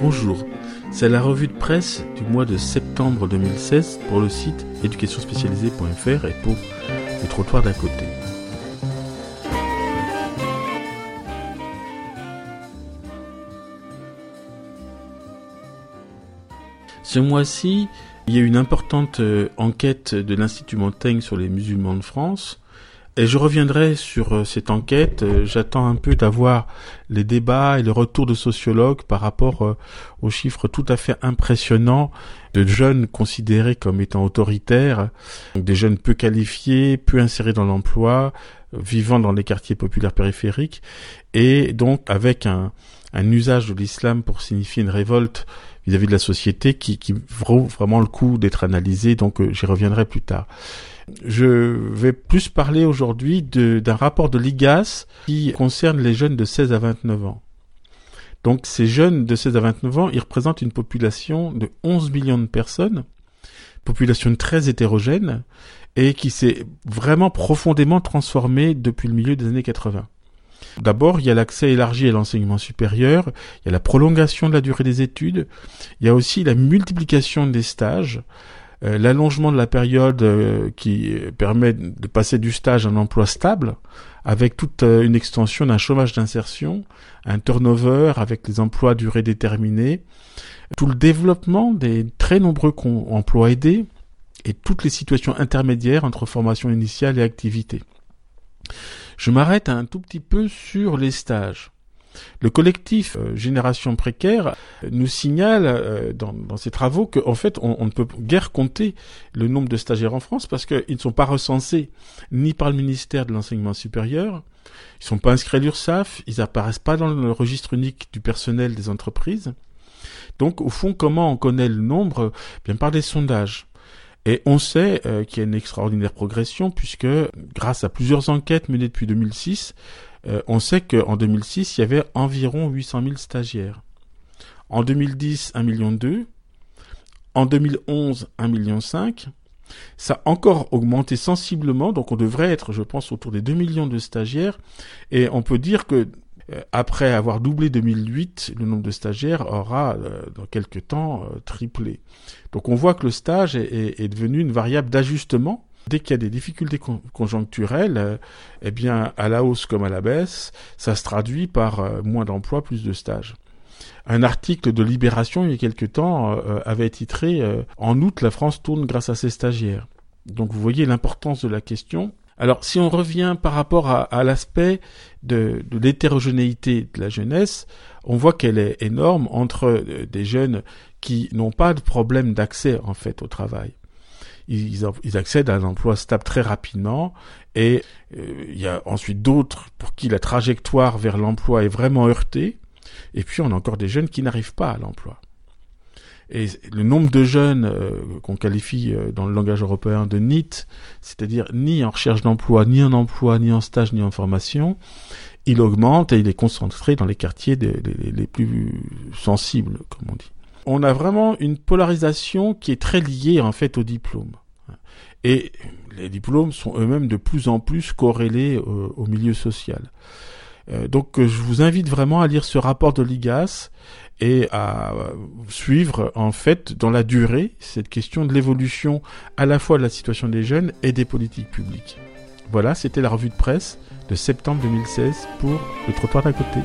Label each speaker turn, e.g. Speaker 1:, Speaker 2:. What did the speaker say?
Speaker 1: Bonjour, c'est la revue de presse du mois de septembre 2016 pour le site éducationspécialisée.fr et pour le trottoir d'à côté. Ce mois-ci, il y a une importante euh, enquête de l'Institut Montaigne sur les musulmans de France et je reviendrai sur euh, cette enquête. Euh, j'attends un peu d'avoir les débats et le retour de sociologues par rapport euh, aux chiffres tout à fait impressionnants de jeunes considérés comme étant autoritaires, des jeunes peu qualifiés, peu insérés dans l'emploi, vivant dans les quartiers populaires périphériques, et donc avec un, un usage de l'islam pour signifier une révolte vis-à-vis de la société qui, qui vaut vraiment le coup d'être analysé, donc j'y reviendrai plus tard. Je vais plus parler aujourd'hui d'un rapport de l'IGAS qui concerne les jeunes de 16 à 29 ans. Donc ces jeunes de 16 à 29 ans, ils représentent une population de 11 millions de personnes, population très hétérogène, et qui s'est vraiment profondément transformée depuis le milieu des années 80. D'abord, il y a l'accès élargi à l'enseignement supérieur, il y a la prolongation de la durée des études, il y a aussi la multiplication des stages, l'allongement de la période euh, qui permet de passer du stage à un emploi stable, avec toute euh, une extension d'un chômage d'insertion, un turnover avec les emplois à durée déterminée, tout le développement des très nombreux emplois aidés et toutes les situations intermédiaires entre formation initiale et activité. Je m'arrête un tout petit peu sur les stages. Le collectif euh, Génération Précaire nous signale euh, dans, ses travaux qu'en fait, on, ne peut guère compter le nombre de stagiaires en France parce qu'ils ne sont pas recensés ni par le ministère de l'Enseignement supérieur, ils sont pas inscrits à l'URSSAF, ils apparaissent pas dans le registre unique du personnel des entreprises. Donc, au fond, comment on connaît le nombre? Bien par des sondages. Et on sait euh, qu'il y a une extraordinaire progression puisque, grâce à plusieurs enquêtes menées depuis 2006, euh, on sait qu'en 2006, il y avait environ 800 000 stagiaires. En 2010, 1,2 million. En 2011, 1,5 million. Ça a encore augmenté sensiblement, donc on devrait être, je pense, autour des 2 millions de stagiaires. Et on peut dire que euh, après avoir doublé 2008, le nombre de stagiaires aura, euh, dans quelques temps, triplé. Donc on voit que le stage est devenu une variable d'ajustement Dès qu'il y a des difficultés conjoncturelles, euh, eh bien, à la hausse comme à la baisse, ça se traduit par euh, moins d'emplois, plus de stages. Un article de Libération il y a quelque temps euh, avait titré En août, la France tourne grâce à ses stagiaires. Donc vous voyez l'importance de la question. Alors si on revient par rapport à, l'aspect de, de l'hétérogénéité de la jeunesse, on voit qu'elle est énorme entre des jeunes qui n'ont pas de problème d'accès en fait au travail ils, accèdent à un emploi stable très rapidement et euh, il y a ensuite d'autres pour qui la trajectoire vers l'emploi est vraiment heurtée et puis on a encore des jeunes qui n'arrivent pas à l'emploi. Et le nombre de jeunes euh, qu'on qualifie euh, dans le langage européen de NEET, c'est-à-dire ni en recherche d'emploi, ni en emploi, ni en stage, ni en formation, il augmente et il est concentré dans les quartiers les plus sensibles, comme on dit on a vraiment une polarisation qui est très liée en fait au diplôme. Et les diplômes sont eux-mêmes de plus en plus corrélés au, milieu social. Euh, donc euh, je vous invite vraiment à lire ce rapport de l'IGAS et à suivre en fait dans la durée cette question de l'évolution à la fois de la situation des jeunes et des politiques publiques. Voilà, c'était la revue de presse de septembre 2016 pour le trottoir d'à côté.